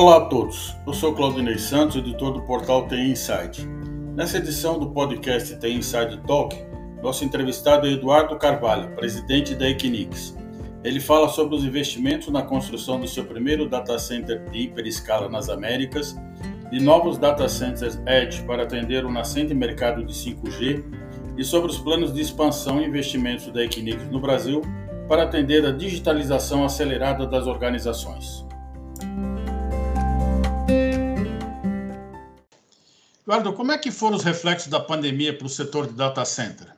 Olá a todos, eu sou Claudinei Santos, editor do portal TI Insight. Nessa edição do podcast TI Inside Talk, nosso entrevistado é Eduardo Carvalho, presidente da Equinix. Ele fala sobre os investimentos na construção do seu primeiro data center de hiperescala nas Américas, de novos data centers Edge para atender o nascente mercado de 5G e sobre os planos de expansão e investimentos da Equinix no Brasil para atender a digitalização acelerada das organizações. Eduardo, como é que foram os reflexos da pandemia para o setor de data center?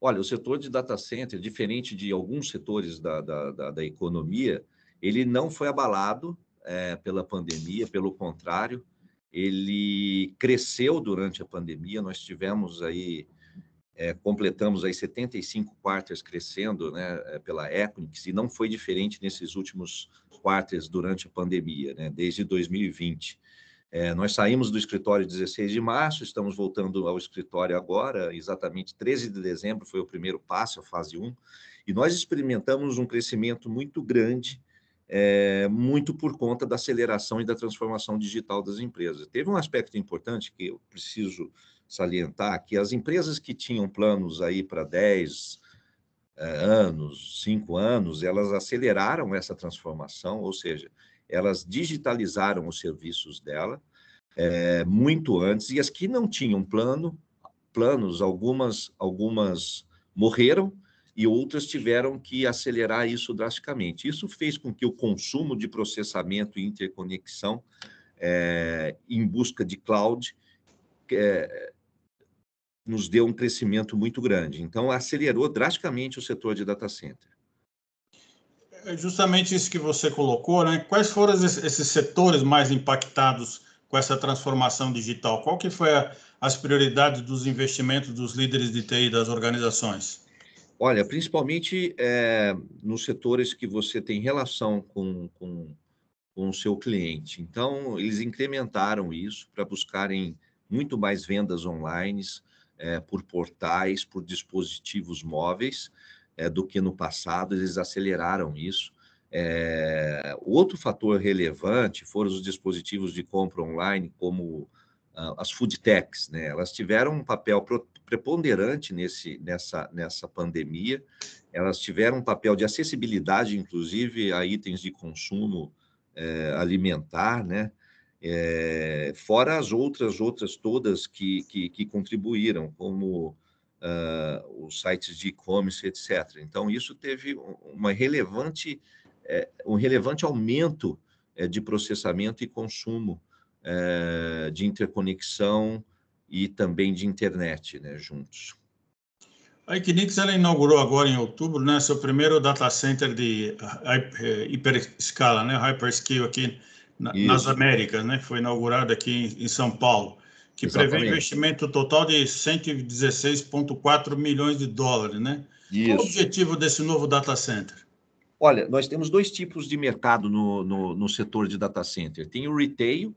Olha, o setor de data center, diferente de alguns setores da, da, da, da economia, ele não foi abalado é, pela pandemia, pelo contrário, ele cresceu durante a pandemia. Nós tivemos aí, é, completamos aí 75 quartos crescendo né, é, pela Equinix, e não foi diferente nesses últimos quartos durante a pandemia, né, desde 2020. É, nós saímos do escritório 16 de março, estamos voltando ao escritório agora, exatamente 13 de dezembro foi o primeiro passo, a fase 1, e nós experimentamos um crescimento muito grande, é, muito por conta da aceleração e da transformação digital das empresas. Teve um aspecto importante que eu preciso salientar, que as empresas que tinham planos aí para 10 é, anos, 5 anos, elas aceleraram essa transformação, ou seja, elas digitalizaram os serviços dela é, muito antes, e as que não tinham plano, planos, algumas, algumas morreram e outras tiveram que acelerar isso drasticamente. Isso fez com que o consumo de processamento e interconexão é, em busca de cloud é, nos deu um crescimento muito grande. Então, acelerou drasticamente o setor de data center. É justamente isso que você colocou, né? Quais foram esses setores mais impactados com essa transformação digital? Qual que foi a, as prioridades dos investimentos dos líderes de TI das organizações? Olha, principalmente é, nos setores que você tem relação com, com, com o seu cliente. Então, eles incrementaram isso para buscarem muito mais vendas online, é, por portais, por dispositivos móveis, é, do que no passado, eles aceleraram isso. É, outro fator relevante foram os dispositivos de compra online, como uh, as food techs, né? Elas tiveram um papel preponderante nesse, nessa, nessa pandemia, elas tiveram um papel de acessibilidade, inclusive, a itens de consumo é, alimentar, né? É, fora as outras, outras todas que, que, que contribuíram, como uh, os sites de e-commerce, etc. Então, isso teve uma relevante, é, um relevante aumento é, de processamento e consumo é, de interconexão e também de internet né, juntos. A Equinix ela inaugurou agora em outubro né, seu primeiro data center de hiperescala, né, hyperscale aqui na, nas Américas, né, foi inaugurado aqui em, em São Paulo que Exatamente. prevê investimento total de 116,4 milhões de dólares, né? Isso. Qual o objetivo desse novo data center? Olha, nós temos dois tipos de mercado no, no, no, setor de data center. Tem o retail,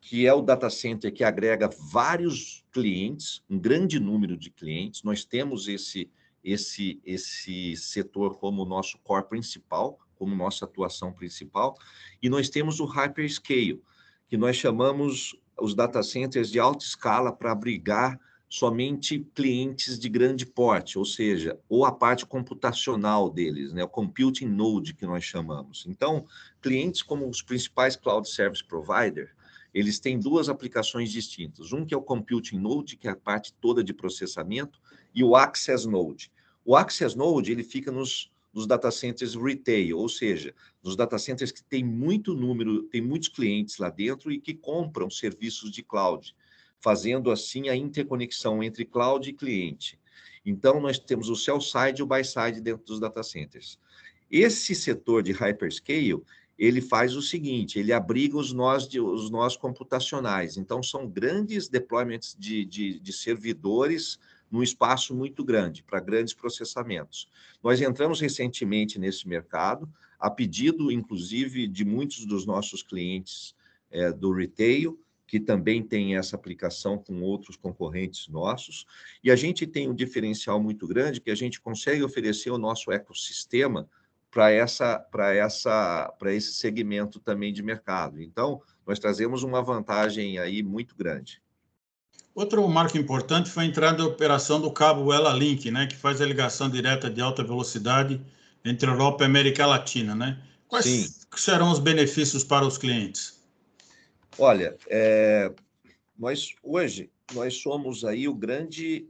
que é o data center que agrega vários clientes, um grande número de clientes. Nós temos esse, esse, esse setor como nosso core principal, como nossa atuação principal. E nós temos o hyperscale, que nós chamamos os data centers de alta escala para abrigar somente clientes de grande porte, ou seja, ou a parte computacional deles, né, o computing node que nós chamamos. Então, clientes como os principais cloud service provider, eles têm duas aplicações distintas. Um que é o computing node, que é a parte toda de processamento, e o access node. O access node, ele fica nos nos data centers retail, ou seja, nos data centers que tem muito número, tem muitos clientes lá dentro e que compram serviços de cloud, fazendo assim a interconexão entre cloud e cliente. Então, nós temos o sell side e o buy side dentro dos data centers. Esse setor de hyperscale, ele faz o seguinte, ele abriga os nós, de, os nós computacionais. Então, são grandes deployments de, de, de servidores num espaço muito grande, para grandes processamentos. Nós entramos recentemente nesse mercado, a pedido, inclusive, de muitos dos nossos clientes é, do retail, que também tem essa aplicação com outros concorrentes nossos, e a gente tem um diferencial muito grande que a gente consegue oferecer o nosso ecossistema para essa para essa para esse segmento também de mercado. Então, nós trazemos uma vantagem aí muito grande. Outro marco importante foi a entrada em operação do cabo Ela Link, né, que faz a ligação direta de alta velocidade entre Europa e América Latina, né? Quais Sim. serão os benefícios para os clientes? Olha, é, nós hoje nós somos aí o grande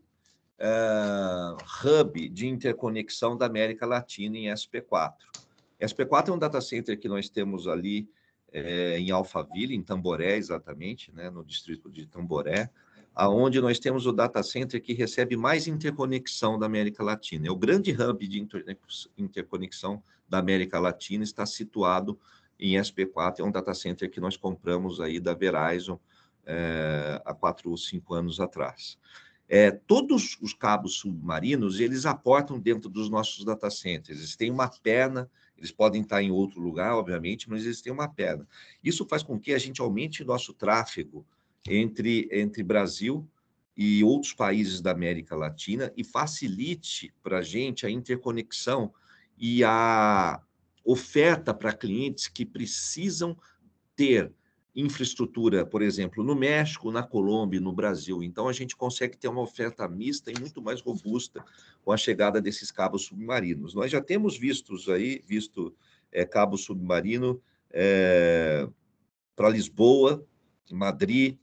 uh, hub de interconexão da América Latina em SP4. SP4 é um data center que nós temos ali é, em Alphaville, em Tamboré, exatamente, né, no distrito de Tamboré, aonde nós temos o data center que recebe mais interconexão da América Latina. É o grande hub de interconexão da América Latina, está situado em SP4, é um data center que nós compramos aí da Verizon é, há quatro ou cinco anos atrás. É, todos os cabos submarinos, eles aportam dentro dos nossos data centers. Eles têm uma perna, eles podem estar em outro lugar, obviamente, mas eles têm uma perna. Isso faz com que a gente aumente nosso tráfego entre, entre Brasil e outros países da América Latina e facilite para a gente a interconexão e a oferta para clientes que precisam ter infraestrutura, por exemplo, no México, na Colômbia, no Brasil. Então, a gente consegue ter uma oferta mista e muito mais robusta com a chegada desses cabos submarinos. Nós já temos vistos aí, visto é, cabo submarino é, para Lisboa, Madrid,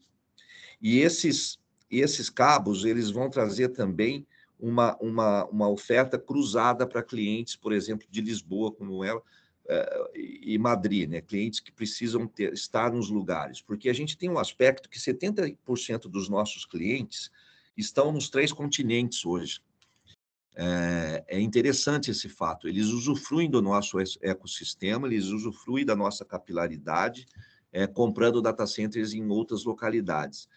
e esses, esses cabos, eles vão trazer também uma, uma, uma oferta cruzada para clientes, por exemplo, de Lisboa, como ela, uh, e Madrid, né? clientes que precisam ter, estar nos lugares, porque a gente tem um aspecto que 70% dos nossos clientes estão nos três continentes hoje. É, é interessante esse fato, eles usufruem do nosso ecossistema, eles usufruem da nossa capilaridade, é, comprando data centers em outras localidades.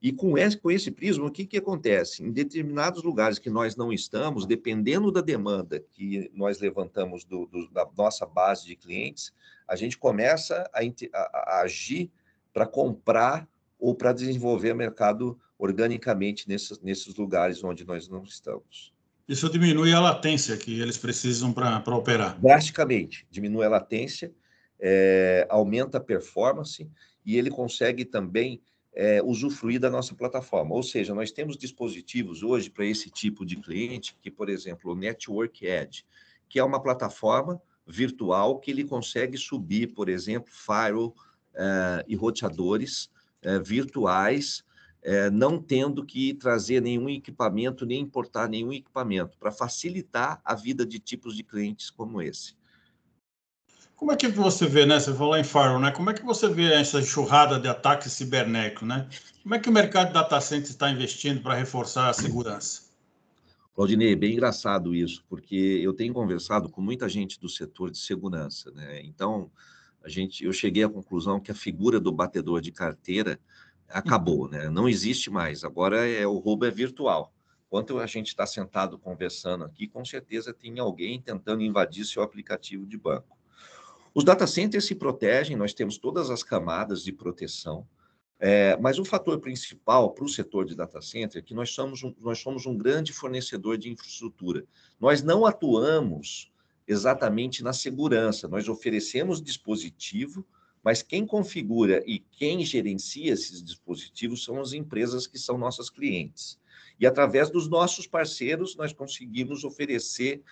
E com esse, com esse prisma, o que, que acontece? Em determinados lugares que nós não estamos, dependendo da demanda que nós levantamos do, do, da nossa base de clientes, a gente começa a, a, a agir para comprar ou para desenvolver mercado organicamente nesses, nesses lugares onde nós não estamos. Isso diminui a latência que eles precisam para operar. Drasticamente, diminui a latência, é, aumenta a performance e ele consegue também é, usufruir da nossa plataforma. Ou seja, nós temos dispositivos hoje para esse tipo de cliente, que, por exemplo, o Network Edge, que é uma plataforma virtual que ele consegue subir, por exemplo, firewall é, e roteadores é, virtuais, é, não tendo que trazer nenhum equipamento, nem importar nenhum equipamento, para facilitar a vida de tipos de clientes como esse. Como é que você vê, né? Você falou em firewall, né? Como é que você vê essa enxurrada de ataques cibernéticos, né? Como é que o mercado data center está investindo para reforçar a segurança? Claudinei, bem engraçado isso, porque eu tenho conversado com muita gente do setor de segurança, né? Então, a gente, eu cheguei à conclusão que a figura do batedor de carteira acabou, né? Não existe mais. Agora é o roubo é virtual. Enquanto a gente está sentado conversando aqui, com certeza tem alguém tentando invadir seu aplicativo de banco. Os data centers se protegem, nós temos todas as camadas de proteção, é, mas o fator principal para o setor de data center é que nós somos, um, nós somos um grande fornecedor de infraestrutura. Nós não atuamos exatamente na segurança, nós oferecemos dispositivo, mas quem configura e quem gerencia esses dispositivos são as empresas que são nossas clientes. E através dos nossos parceiros, nós conseguimos oferecer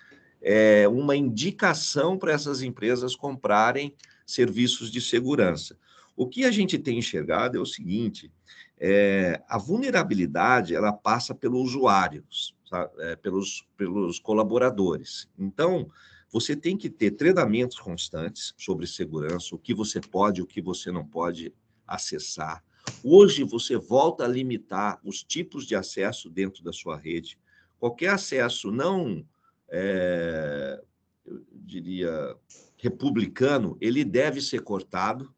é, uma indicação para essas empresas comprarem serviços de segurança. O que a gente tem enxergado é o seguinte: é, a vulnerabilidade ela passa pelos usuários, é, pelos, pelos colaboradores. Então, você tem que ter treinamentos constantes sobre segurança, o que você pode, o que você não pode acessar. Hoje você volta a limitar os tipos de acesso dentro da sua rede. Qualquer acesso não é, eu diria, republicano, ele deve ser cortado,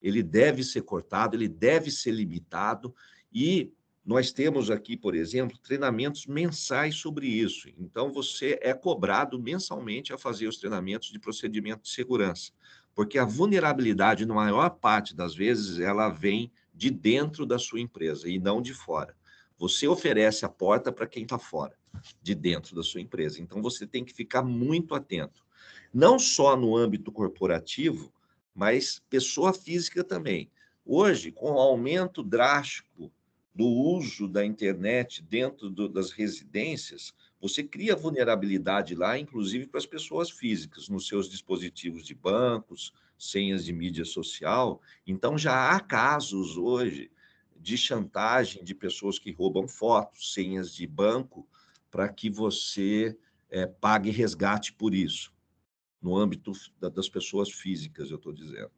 ele deve ser cortado, ele deve ser limitado, e nós temos aqui, por exemplo, treinamentos mensais sobre isso. Então, você é cobrado mensalmente a fazer os treinamentos de procedimento de segurança, porque a vulnerabilidade, na maior parte das vezes, ela vem de dentro da sua empresa e não de fora. Você oferece a porta para quem está fora de dentro da sua empresa. Então, você tem que ficar muito atento. não só no âmbito corporativo, mas pessoa física também. Hoje, com o aumento drástico do uso da internet dentro do, das residências, você cria vulnerabilidade lá, inclusive para as pessoas físicas, nos seus dispositivos de bancos, senhas de mídia social. Então, já há casos hoje de chantagem de pessoas que roubam fotos, senhas de banco, para que você é, pague resgate por isso, no âmbito das pessoas físicas, eu estou dizendo.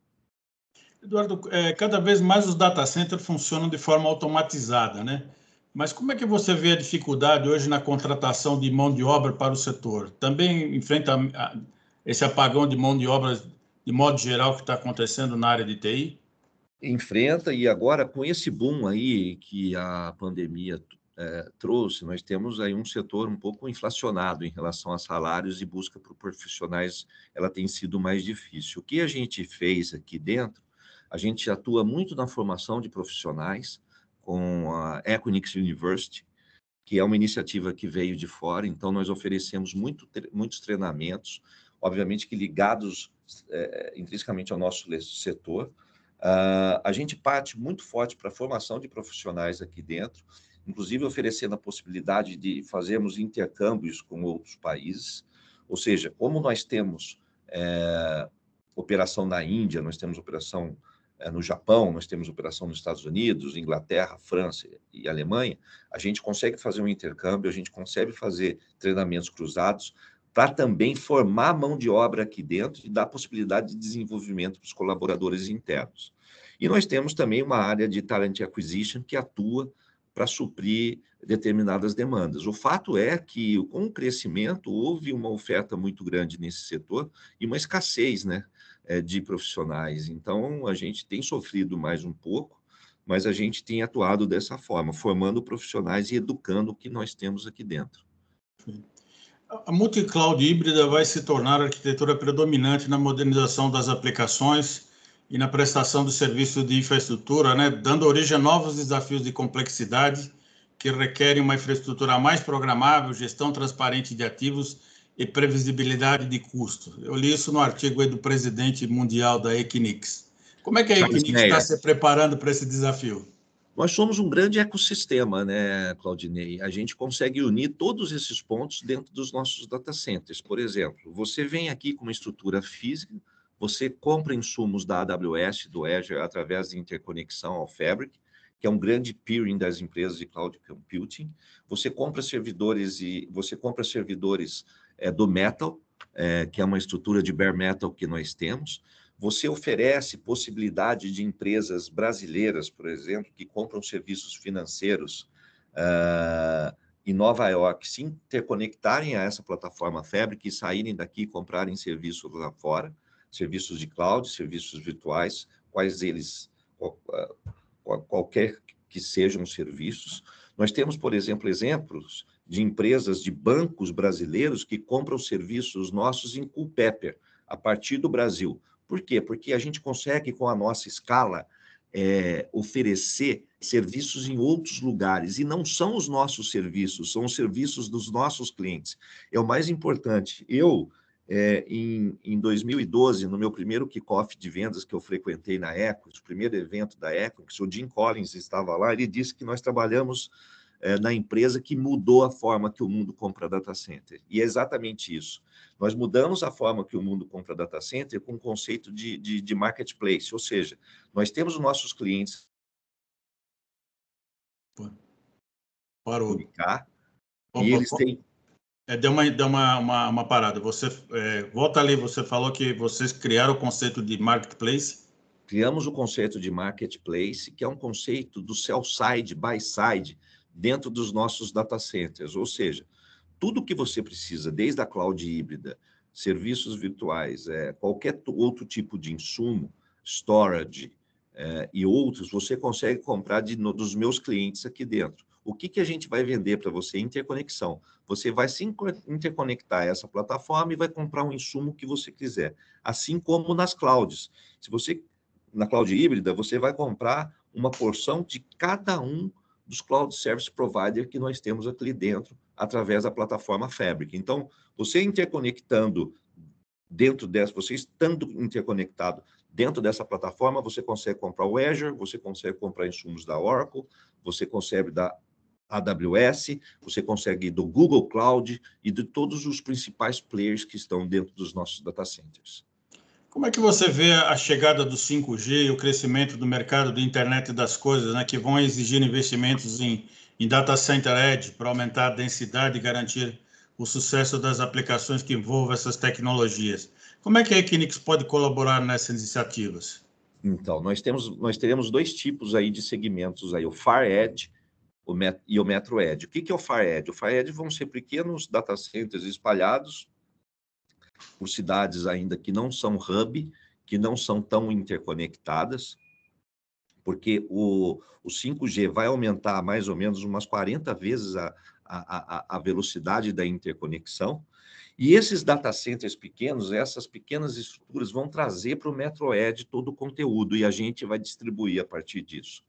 Eduardo, é, cada vez mais os data centers funcionam de forma automatizada, né? Mas como é que você vê a dificuldade hoje na contratação de mão de obra para o setor? Também enfrenta esse apagão de mão de obra de modo geral que está acontecendo na área de TI? Enfrenta, e agora com esse boom aí que a pandemia é, trouxe, nós temos aí um setor um pouco inflacionado em relação a salários e busca por profissionais, ela tem sido mais difícil. O que a gente fez aqui dentro a gente atua muito na formação de profissionais com a Equinix University, que é uma iniciativa que veio de fora, então nós oferecemos muito, muitos treinamentos, obviamente que ligados é, intrinsecamente ao nosso setor. Uh, a gente parte muito forte para a formação de profissionais aqui dentro, inclusive oferecendo a possibilidade de fazermos intercâmbios com outros países, ou seja, como nós temos é, operação na Índia, nós temos operação é, no Japão, nós temos operação nos Estados Unidos, Inglaterra, França e Alemanha, a gente consegue fazer um intercâmbio, a gente consegue fazer treinamentos cruzados para também formar mão de obra aqui dentro e dar possibilidade de desenvolvimento para os colaboradores internos. E nós temos também uma área de talent acquisition que atua para suprir determinadas demandas. O fato é que, com o crescimento, houve uma oferta muito grande nesse setor e uma escassez, né? é, de profissionais. Então, a gente tem sofrido mais um pouco, mas a gente tem atuado dessa forma, formando profissionais e educando o que nós temos aqui dentro. A multi-cloud híbrida vai se tornar a arquitetura predominante na modernização das aplicações e na prestação de serviços de infraestrutura, né, dando origem a novos desafios de complexidade que requerem uma infraestrutura mais programável, gestão transparente de ativos e previsibilidade de custo. Eu li isso no artigo do presidente mundial da Equinix. Como é que a Equinix está se preparando para esse desafio? Nós somos um grande ecossistema, né, Claudinei? A gente consegue unir todos esses pontos dentro dos nossos data centers. Por exemplo, você vem aqui com uma estrutura física, você compra insumos da AWS, do Azure, através de interconexão ao Fabric, que é um grande peering das empresas de cloud computing. Você compra servidores e você compra servidores é, do metal, é, que é uma estrutura de bare metal que nós temos. Você oferece possibilidade de empresas brasileiras, por exemplo, que compram serviços financeiros uh, em Nova York, se interconectarem a essa plataforma Fabric e saírem daqui e comprarem serviços lá fora, serviços de cloud, serviços virtuais, quais eles, qualquer que sejam os serviços. Nós temos, por exemplo, exemplos de empresas, de bancos brasileiros que compram serviços nossos em Culpeper, a partir do Brasil. Por quê? Porque a gente consegue, com a nossa escala, é, oferecer serviços em outros lugares. E não são os nossos serviços, são os serviços dos nossos clientes. É o mais importante. Eu, é, em, em 2012, no meu primeiro kickoff de vendas que eu frequentei na Equus, o primeiro evento da Equus, o Jim Collins estava lá, ele disse que nós trabalhamos é, na empresa que mudou a forma que o mundo compra data center. E é exatamente isso. Nós mudamos a forma que o mundo compra data center com o conceito de, de, de marketplace, ou seja, nós temos os nossos clientes. Parou. Opa, e eles têm. É, deu uma, deu uma, uma, uma parada. Você é, volta ali, você falou que vocês criaram o conceito de marketplace. Criamos o conceito de marketplace, que é um conceito do sell side, buy side, dentro dos nossos data centers, ou seja, tudo que você precisa, desde a cloud híbrida, serviços virtuais, é, qualquer outro tipo de insumo, storage é, e outros, você consegue comprar de, no, dos meus clientes aqui dentro. O que, que a gente vai vender para você? Interconexão. Você vai se interconectar a essa plataforma e vai comprar um insumo que você quiser. Assim como nas clouds. Se você, na cloud híbrida, você vai comprar uma porção de cada um dos cloud service provider que nós temos aqui dentro, através da plataforma Fabric. Então, você interconectando dentro dessa, você estando interconectado dentro dessa plataforma, você consegue comprar o Azure, você consegue comprar insumos da Oracle, você consegue da AWS, você consegue do Google Cloud e de todos os principais players que estão dentro dos nossos data centers. Como é que você vê a chegada do 5G e o crescimento do mercado da internet das coisas, né, que vão exigir investimentos em, em data center edge para aumentar a densidade e garantir o sucesso das aplicações que envolvam essas tecnologias? Como é que a Equinix pode colaborar nessas iniciativas? Então, nós temos nós teremos dois tipos aí de segmentos aí, o Far Edge o e o Metro Edge. O que, que é o Far Edge? O Far Edge vão ser pequenos data centers espalhados por cidades ainda que não são hub, que não são tão interconectadas, porque o, o 5G vai aumentar mais ou menos umas 40 vezes a, a, a, velocidade da interconexão. E esses data centers pequenos, essas pequenas estruturas vão trazer para o MetroEd todo o conteúdo e a gente vai distribuir a partir disso.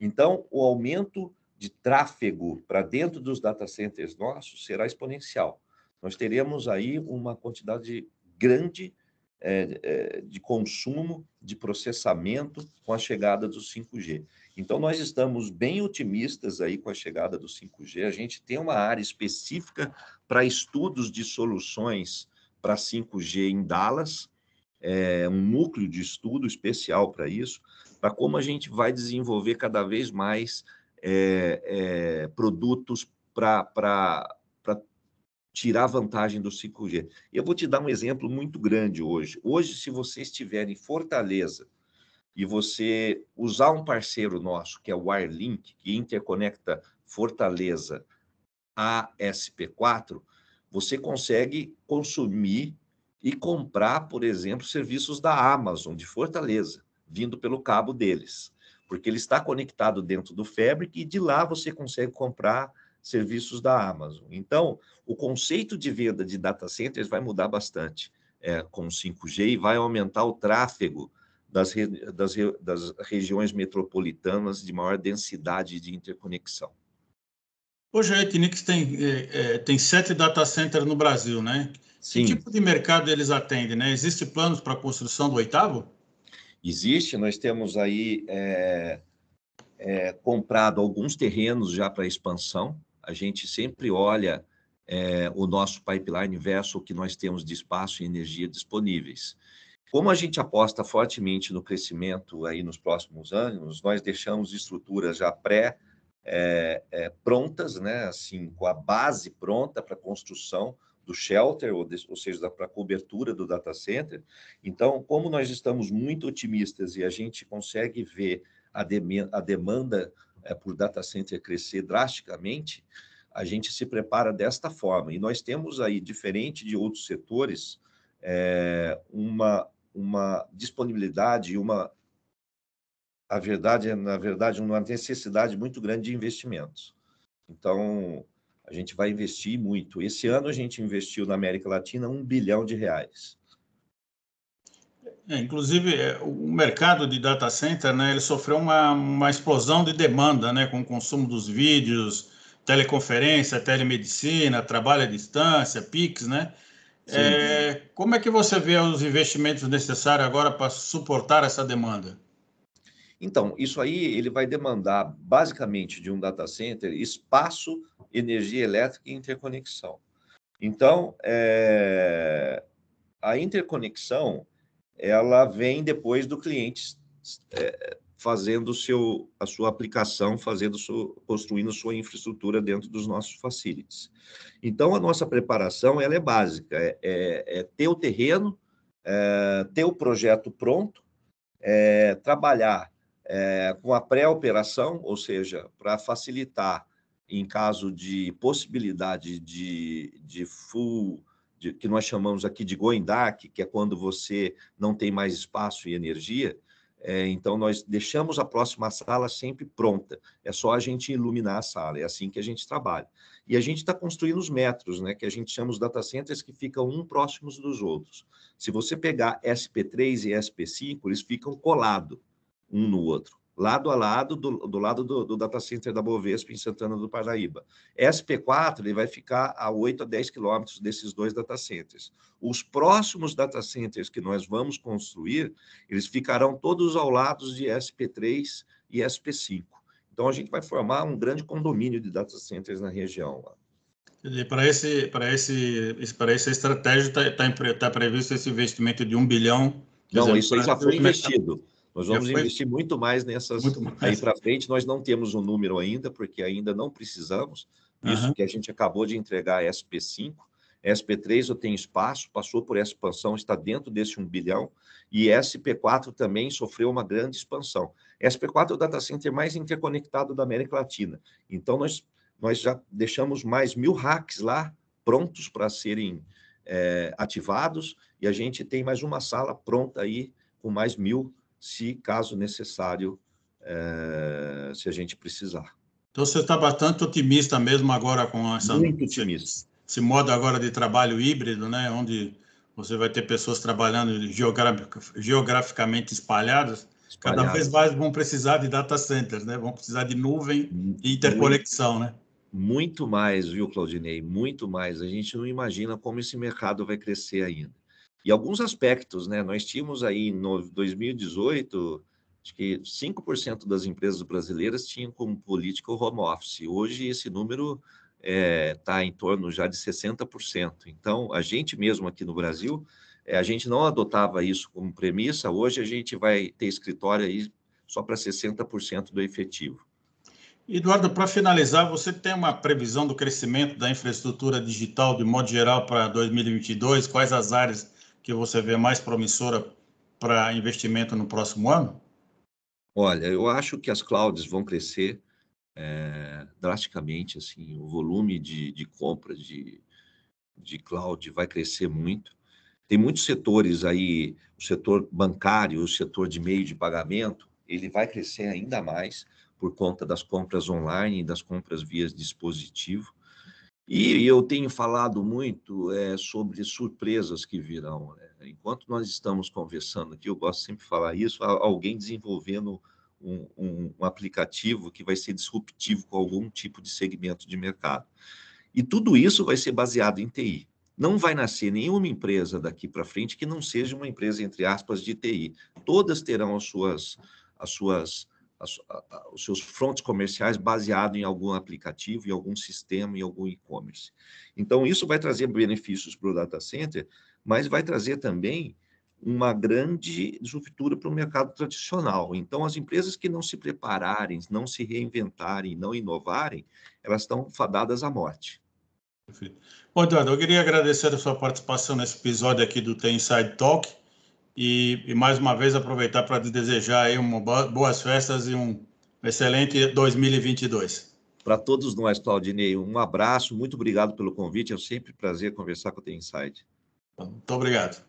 Então, o aumento de tráfego para dentro dos data centers nossos será exponencial. Nós teremos aí uma quantidade grande é, é, de consumo, de processamento com a chegada do 5G. Então, nós estamos bem otimistas aí com a chegada do 5G. A gente tem uma área específica para estudos de soluções para 5G em Dallas, é, um núcleo de estudo especial para isso, para como a gente vai desenvolver cada vez mais é, é, produtos para tirar vantagem do 5G. Eu vou te dar um exemplo muito grande hoje. Hoje, se você estiver em Fortaleza e você usar um parceiro nosso, que é o Wirelink, que interconecta Fortaleza a SP4, você consegue consumir e comprar, por exemplo, serviços da Amazon de Fortaleza, vindo pelo cabo deles, porque ele está conectado dentro do Fabric e de lá você consegue comprar serviços da Amazon. Então, o conceito de venda de data centers vai mudar bastante é, com 5G e vai aumentar o tráfego das, das, das regiões metropolitanas de maior densidade de interconexão. Hoje a Equinix tem, é, é, tem sete data centers no Brasil, né? Sim. Que tipo de mercado eles atendem, né? Existe planos para a construção do oitavo? Existe, nós temos aí é, é comprado alguns terrenos já para expansão, a gente sempre olha é, o nosso pipeline versus o que nós temos de espaço e energia disponíveis. Como a gente aposta fortemente no crescimento aí nos próximos anos, nós deixamos estruturas já pré é, é, prontas, né, assim, com a base pronta para construção do shelter, ou, de, ou seja, para cobertura do data center. Então, como nós estamos muito otimistas e a gente consegue ver a, de, a demanda é, por data center crescer drasticamente, a gente se prepara desta forma. E nós temos aí, diferente de outros setores, é, uma, uma disponibilidade e uma a verdade na verdade uma necessidade muito grande de investimentos. Então a gente vai investir muito. Esse ano a gente investiu na América Latina um bilhão de reais. É, inclusive, é, o mercado de data center, né, ele sofreu uma, uma explosão de demanda, né, com o consumo dos vídeos, teleconferência, telemedicina, trabalho à distância, PIX, né? É, como é que você vê os investimentos necessários agora para suportar essa demanda? Então, isso aí ele vai demandar basicamente de um data center espaço, energia elétrica e interconexão. Então, é, a interconexão ela vem depois do cliente é, fazendo seu, a sua aplicação, fazendo seu, construindo sua infraestrutura dentro dos nossos facilities. Então, a nossa preparação ela é básica, é, é, é ter o terreno, é, ter o projeto pronto, trabalhar é, com a pré-operação, ou seja, para facilitar em caso de possibilidade de, de full de, que nós chamamos aqui de going dark, que é quando você não tem mais espaço e energia. É, então, nós deixamos a próxima sala sempre pronta. É só a gente iluminar a sala. É assim que a gente trabalha. E a gente está construindo os metros, né, que a gente chama os data centers que ficam um próximos dos outros. Se você pegar SP3 e SP5, eles ficam colados um no outro. lado a lado do, do lado do, do, data center da Bovespa em Santana do Paraíba. SP4 ele vai ficar a 8 a 10 quilômetros desses dois data centers. Os próximos data centers que nós vamos construir, eles ficarão todos ao lado de SP3 e SP5. Então a gente vai formar um grande condomínio de data centers na região. Para esse, para esse, para essa estratégia está tá, tá previsto esse investimento de um bilhão. Não, dizer, isso aí já foi investido. Nós vamos foi... investir muito mais nessas muito mais. aí para frente. Nós não temos um número ainda, porque ainda não precisamos. Isso uhum. que a gente acabou de entregar a SP5. SP3 eu tenho espaço, passou por essa expansão, está dentro desse 1 bilhão. E SP4 também sofreu uma grande expansão. SP4 é o data center mais interconectado da América Latina. Então, nós, nós já deixamos mais mil racks lá prontos para serem é, ativados. E a gente tem mais uma sala pronta aí com mais mil se caso necessário, é, se a gente precisar. Então você está bastante otimista mesmo agora com essa Muito otimista. esse modo agora de trabalho híbrido, né, onde você vai ter pessoas trabalhando geograficamente espalhadas, cada vez mais vão precisar de data centers, né? Vão precisar de nuvem e interconexão, muito, né? Muito mais, viu, Claudinei? Muito mais. A gente não imagina como esse mercado vai crescer ainda. E alguns aspectos, né? Nós tínhamos aí no 2018, acho que 5% das empresas brasileiras tinham como política o home office. Hoje esse número está é, tá em torno já de 60%. Então, a gente mesmo aqui no Brasil, é, a gente não adotava isso como premissa, hoje a gente vai ter escritório aí só para 60% do efetivo. Eduardo, para finalizar, você tem uma previsão do crescimento da infraestrutura digital de modo geral para 2022? Quais as áreas que você vê mais promissora para investimento no próximo ano? Olha, eu acho que as clouds vão crescer é, drasticamente, assim, o volume de, de compra de, de cloud vai crescer muito. Tem muitos setores aí, o setor bancário, o setor de meio de pagamento, ele vai crescer ainda mais por conta das compras online das compras via dispositivo. E eu tenho falado muito é, sobre surpresas que virão. Né? Enquanto nós estamos conversando aqui, eu gosto sempre de falar isso, alguém desenvolvendo um, um, um, aplicativo que vai ser disruptivo com algum tipo de segmento de mercado. E tudo isso vai ser baseado em TI. Não vai nascer nenhuma empresa daqui para frente que não seja uma empresa, entre aspas, de TI. Todas terão as suas, as suas a, os seus frontes comerciais baseado em algum aplicativo, em algum sistema, em algum e-commerce. Então, isso vai trazer benefícios para o data center, mas vai trazer também uma grande disruptura para o mercado tradicional. Então, as empresas que não se prepararem, não se reinventarem, não inovarem, elas estão fadadas à morte. Perfeito. Bom, Eduardo, eu queria agradecer a sua participação nesse episódio aqui do Tem Inside Talk. E, e, mais uma vez aproveitar para desejar aí uma boas festas e um excelente 2022. Para todos nós, Claudinei, um abraço, muito obrigado pelo convite, é sempre um prazer conversar com o The Inside. Muito obrigado.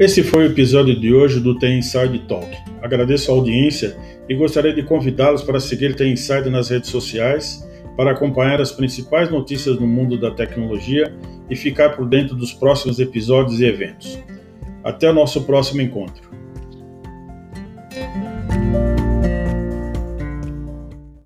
Esse foi o episódio de hoje do The Inside Talk. Agradeço a audiência e gostaria de convidá-los para seguir The Inside nas redes sociais para acompanhar as principais notícias no mundo da tecnologia e ficar por dentro dos próximos episódios e eventos. Até o nosso próximo encontro.